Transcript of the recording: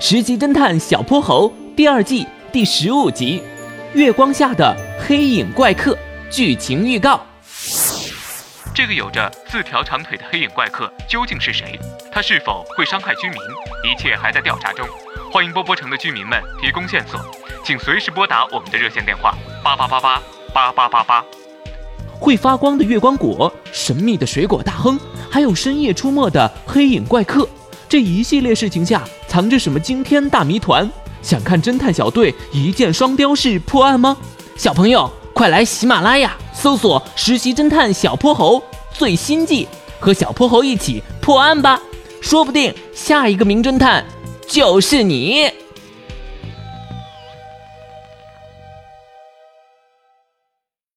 《十级侦探小泼猴》第二季第十五集《月光下的黑影怪客》剧情预告。这个有着四条长腿的黑影怪客究竟是谁？他是否会伤害居民？一切还在调查中。欢迎波波城的居民们提供线索，请随时拨打我们的热线电话八八八八八八八八。会发光的月光果，神秘的水果大亨，还有深夜出没的黑影怪客。这一系列事情下藏着什么惊天大谜团？想看侦探小队一箭双雕式破案吗？小朋友，快来喜马拉雅搜索《实习侦探小泼猴》最新季，和小泼猴一起破案吧！说不定下一个名侦探就是你。